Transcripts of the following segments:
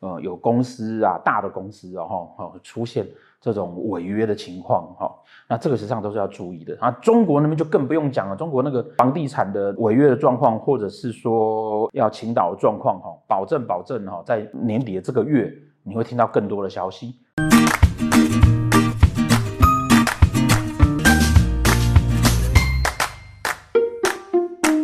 呃有公司啊大的公司哦哈出现这种违约的情况哈，那这个实际上都是要注意的啊。中国那边就更不用讲了，中国那个房地产的违约的状况，或者是说要倾倒的状况哈，保证保证哈，在年底的这个月你会听到更多的消息。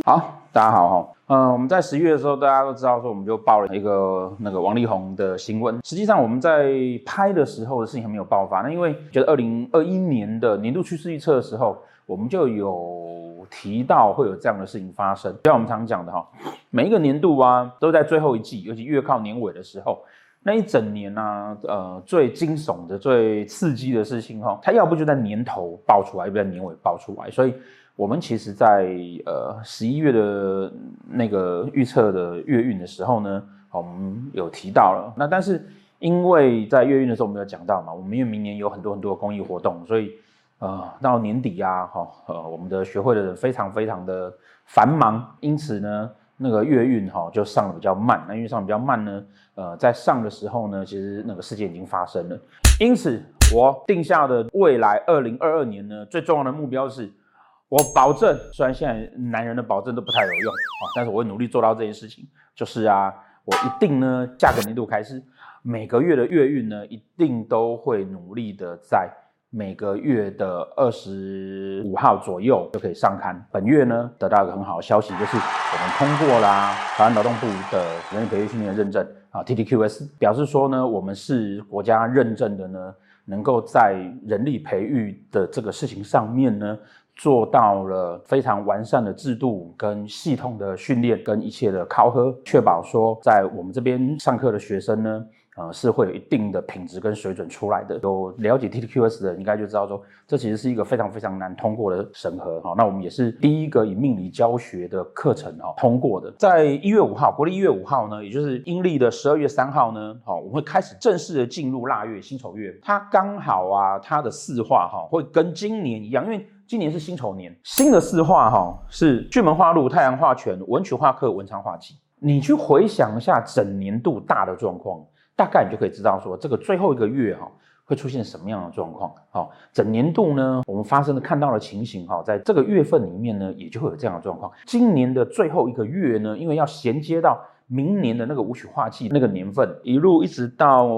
好，大家好哈，嗯，我们在十一月的时候，大家都知道说，我们就爆了一个那个王力宏的新闻。实际上我们在拍的时候的事情还没有爆发，那因为觉得二零二一年的年度趋势预测的时候，我们就有提到会有这样的事情发生。就像我们常讲的哈，每一个年度啊，都在最后一季，尤其越靠年尾的时候，那一整年啊，呃，最惊悚的、最刺激的事情哈，它要不就在年头爆出来，要不在年尾爆出来，所以。我们其实在，呃十一月的那个预测的月运的时候呢，我们有提到了。那但是因为在月运的时候我们有讲到嘛，我们因为明年有很多很多公益活动，所以呃到年底啊，哈呃我们的学会的人非常非常的繁忙，因此呢那个月运哈就上的比较慢。那因为上比较慢呢，呃在上的时候呢，其实那个事件已经发生了。因此我定下的未来二零二二年呢，最重要的目标是。我保证，虽然现在男人的保证都不太有用，但是我会努力做到这件事情。就是啊，我一定呢，下个年度开始，每个月的月运呢，一定都会努力的在每个月的二十五号左右就可以上刊。本月呢，得到一个很好的消息，就是我们通过啦台湾劳动部的人力培育训练认证啊，TTQS，表示说呢，我们是国家认证的呢，能够在人力培育的这个事情上面呢。做到了非常完善的制度跟系统的训练跟一切的考核，确保说在我们这边上课的学生呢，呃，是会有一定的品质跟水准出来的。有了解 TTQS 的，应该就知道说，这其实是一个非常非常难通过的审核哈。那我们也是第一个以命理教学的课程哈通过的。在一月五号，国历一月五号呢，也就是阴历的十二月三号呢，好，我们会开始正式的进入腊月辛丑月。它刚好啊，它的四化哈会跟今年一样，因为。今年是辛丑年，新的四化哈是巨门化禄、太阳化权、文曲化克、文昌化忌。你去回想一下整年度大的状况，大概你就可以知道说这个最后一个月哈会出现什么样的状况。好，整年度呢，我们发生的看到的情形哈，在这个月份里面呢，也就会有这样的状况。今年的最后一个月呢，因为要衔接到明年的那个武曲化忌那个年份，一路一直到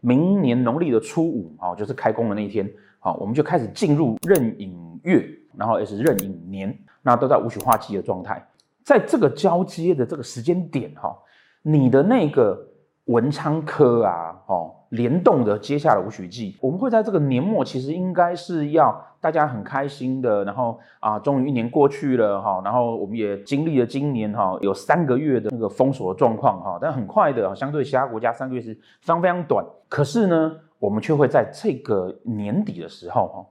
明年农历的初五啊，就是开工的那一天，好，我们就开始进入壬寅。月，然后也是壬寅年，那都在武曲化忌的状态，在这个交接的这个时间点哈，你的那个文昌科啊，哦，联动的接下了武曲忌，我们会在这个年末，其实应该是要大家很开心的，然后啊，终于一年过去了哈，然后我们也经历了今年哈，有三个月的那个封锁的状况哈，但很快的，相对其他国家三个月是非常非常短，可是呢，我们却会在这个年底的时候哈。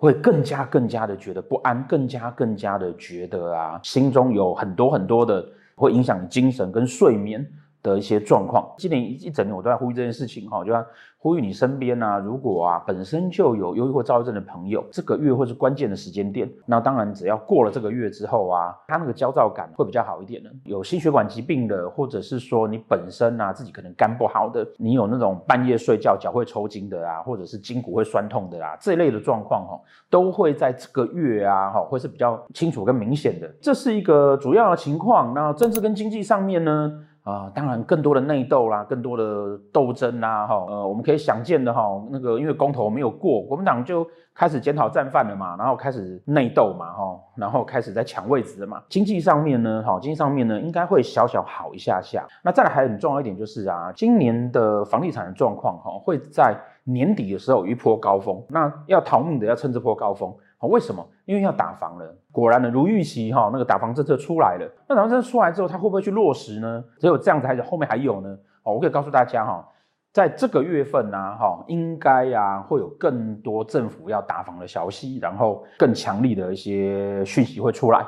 会更加更加的觉得不安，更加更加的觉得啊，心中有很多很多的会影响精神跟睡眠的一些状况。今年一整年我都在呼吁这件事情哈，就要呼吁你身边啊，如果啊本身就有忧郁或躁郁症的朋友，这个月会是关键的时间点。那当然，只要过了这个月之后啊，他那个焦躁感会比较好一点的。有心血管疾病的，或者是说你本身啊自己可能肝不好的，你有那种半夜睡觉脚会抽筋的啊，或者是筋骨会酸痛的啊，这一类的状况哈，都会在这个月啊哈会是比较清楚跟明显的。这是一个主要的情况。那政治跟经济上面呢？啊、呃，当然更多的内斗啦，更多的斗争啦，哈，呃，我们可以想见的哈，那个因为公投没有过，国民党就开始检讨战犯了嘛，然后开始内斗嘛，哈，然后开始在抢位置了嘛。经济上面呢，哈，经济上面呢，应该会小小好一下下。那再来还很重要一点就是啊，今年的房地产的状况哈，会在年底的时候有一波高峰，那要逃命的要趁这波高峰。好，为什么？因为要打房了。果然呢，如预期哈，那个打房政策出来了。那打房政策出来之后，它会不会去落实呢？只有这样子，还是后面还有呢？好，我可以告诉大家哈，在这个月份呢，哈，应该呀会有更多政府要打房的消息，然后更强力的一些讯息会出来。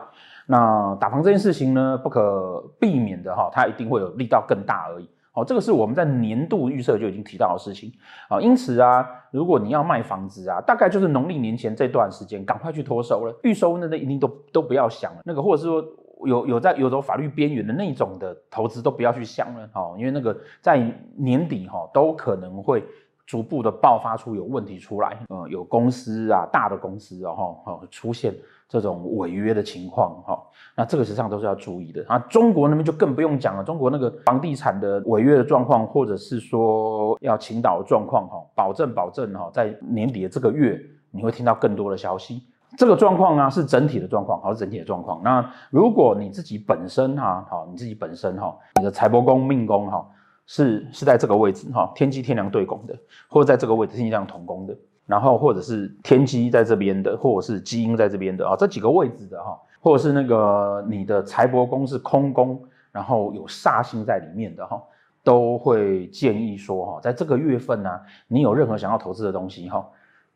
那打房这件事情呢，不可避免的哈，它一定会有力道更大而已。哦，这个是我们在年度预测就已经提到的事情啊。因此啊，如果你要卖房子啊，大概就是农历年前这段时间，赶快去脱手了。预收那那一定都都不要想了。那个或者是说有有在有走法律边缘的那种的投资都不要去想了哦，因为那个在年底哈都可能会逐步的爆发出有问题出来，呃，有公司啊大的公司哦哈出现这种违约的情况哈，那这个实际上都是要注意的啊。中国那边就更不用讲了，中国那个房地产的违约的状况，或者是说要倾倒的状况哈，保证保证哈，在年底的这个月你会听到更多的消息。这个状况啊，是整体的状况，好，是整体的状况。那如果你自己本身哈，好，你自己本身哈，你的财帛宫、命宫哈，是是在这个位置哈，天机天梁对宫的，或者在这个位置天机天梁同宫的，然后或者是天机在这边的，或者是基因在这边的啊，这几个位置的哈，或者是那个你的财帛宫是空宫，然后有煞星在里面的哈，都会建议说哈，在这个月份呢，你有任何想要投资的东西哈。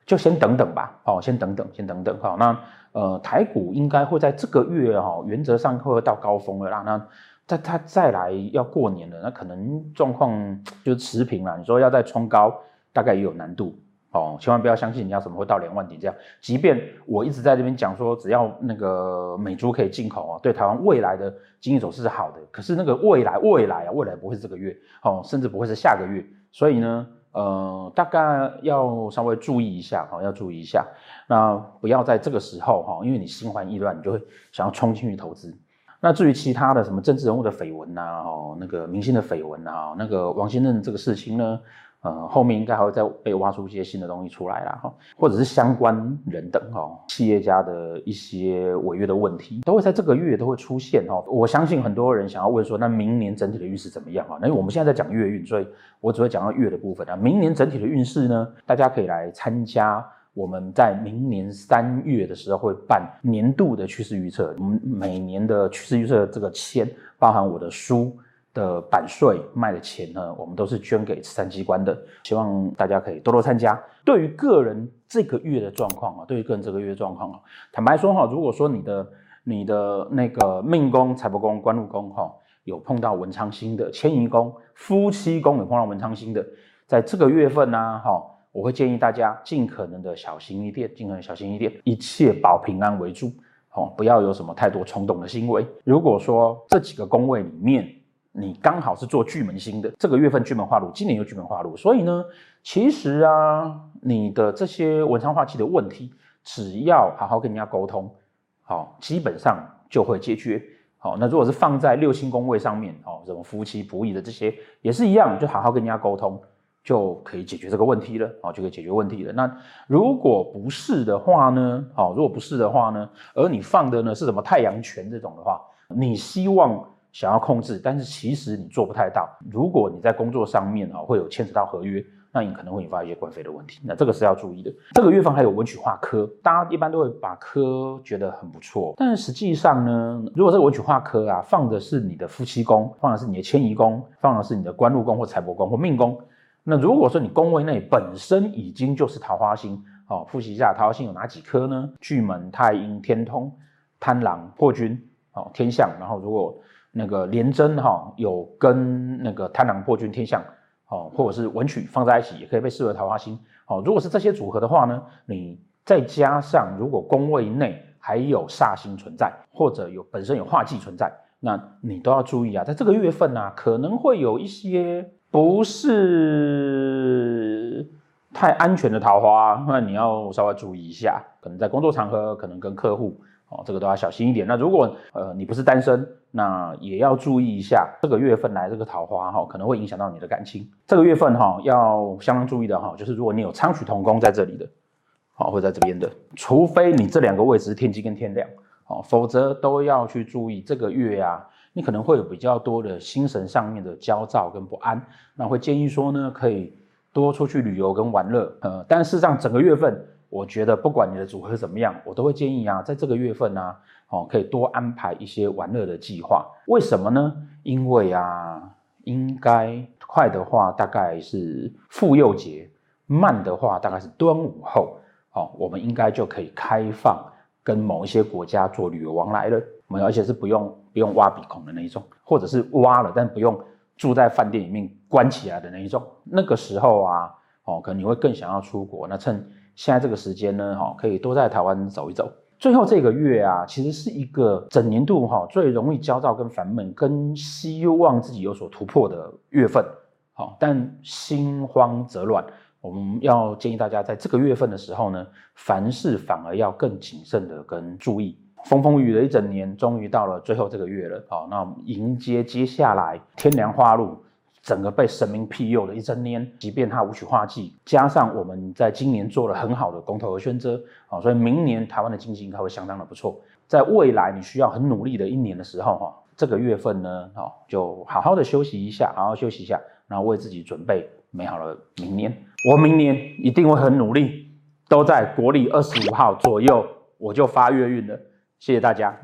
就先等等吧，哦，先等等，先等等，好，那呃，台股应该会在这个月哈，原则上会到高峰了啦。那再它再来要过年了，那可能状况就持平了。你说要再冲高，大概也有难度哦。千万不要相信人家什么会到两万点这样。即便我一直在这边讲说，只要那个美猪可以进口啊，对台湾未来的经济走势是好的。可是那个未来未来啊，未来不会是这个月哦，甚至不会是下个月。所以呢。呃，大概要稍微注意一下哈，要注意一下，那不要在这个时候哈，因为你心烦意乱，你就会想要冲进去投资。那至于其他的什么政治人物的绯闻呐，哦，那个明星的绯闻呐，那个王先生这个事情呢？呃，后面应该还会再被挖出一些新的东西出来啦，哈，或者是相关人等哈，企业家的一些违约的问题，都会在这个月都会出现哈。我相信很多人想要问说，那明年整体的运势怎么样啊？那因为我们现在在讲月运，所以我只会讲到月的部分啊。明年整体的运势呢，大家可以来参加我们在明年三月的时候会办年度的趋势预测。我们每年的趋势预测这个签，包含我的书。的版税卖的钱呢，我们都是捐给慈善机关的，希望大家可以多多参加。对于个人这个月的状况啊，对于个人这个月的状况啊，坦白说哈，如果说你的你的那个命宫、财帛宫、官禄宫哈，有碰到文昌星的迁移宫、夫妻宫有碰到文昌星的，在这个月份呢，哈，我会建议大家尽可能的小心一点，尽可能小心一点，一切保平安为主，哦，不要有什么太多冲动的行为。如果说这几个宫位里面，你刚好是做巨门星的，这个月份巨门化禄，今年又巨门化禄，所以呢，其实啊，你的这些文昌化气的问题，只要好好跟人家沟通，好，基本上就会解决。好，那如果是放在六星宫位上面，哦，什么夫妻不义的这些，也是一样，就好好跟人家沟通，就可以解决这个问题了，哦，就可以解决问题了。那如果不是的话呢，哦，如果不是的话呢，而你放的呢是什么太阳权这种的话，你希望。想要控制，但是其实你做不太到。如果你在工作上面啊会有牵扯到合约，那你可能会引发一些官非的问题。那这个是要注意的。这个月份还有文曲化科，大家一般都会把科觉得很不错，但实际上呢，如果这个文曲化科啊放的是你的夫妻宫，放的是你的迁移宫，放的是你的官禄宫或财帛宫或命宫，那如果说你宫位内本身已经就是桃花星，哦，复习一下桃花星有哪几颗呢？巨门、太阴、天通、贪狼、破军，哦，天相。然后如果那个廉贞哈有跟那个贪狼破军天相，哦，或者是文曲放在一起，也可以被视为桃花星。哦，如果是这些组合的话呢，你再加上如果宫位内还有煞星存在，或者有本身有化忌存在，那你都要注意啊，在这个月份啊，可能会有一些不是太安全的桃花，那你要稍微注意一下，可能在工作场合，可能跟客户。哦，这个都要小心一点。那如果呃你不是单身，那也要注意一下，这个月份来这个桃花哈，可能会影响到你的感情。这个月份哈要相当注意的哈，就是如果你有昌曲同宫在这里的，好，会在这边的，除非你这两个位置是天机跟天梁，哦，否则都要去注意。这个月呀，你可能会有比较多的心神上面的焦躁跟不安，那会建议说呢，可以多出去旅游跟玩乐。呃，但事实上整个月份。我觉得不管你的组合怎么样，我都会建议啊，在这个月份呢、哦，可以多安排一些玩乐的计划。为什么呢？因为啊，应该快的话大概是妇幼节，慢的话大概是端午后，哦，我们应该就可以开放跟某一些国家做旅游往来了。我们而且是不用不用挖鼻孔的那一种，或者是挖了但不用住在饭店里面关起来的那一种。那个时候啊，哦，可能你会更想要出国，那趁。现在这个时间呢，哈，可以多在台湾走一走，最后这个月啊，其实是一个整年度哈最容易焦躁跟烦闷，跟希望自己有所突破的月份。好，但心慌则乱，我们要建议大家在这个月份的时候呢，凡事反而要更谨慎的跟注意。风风雨雨的一整年，终于到了最后这个月了。好，那我们迎接接下来天凉花露，整个被神明庇佑的一整年。即便它无曲化忌，加上我们在今年做了很好的公投和宣遮，啊，所以明年台湾的经济应该会相当的不错。在未来你需要很努力的一年的时候，哈，这个月份呢，好，就好好的休息一下，好好休息一下，然后为自己准备美好的明年。我明年一定会很努力，都在国历二十五号左右，我就发月运了。谢谢大家。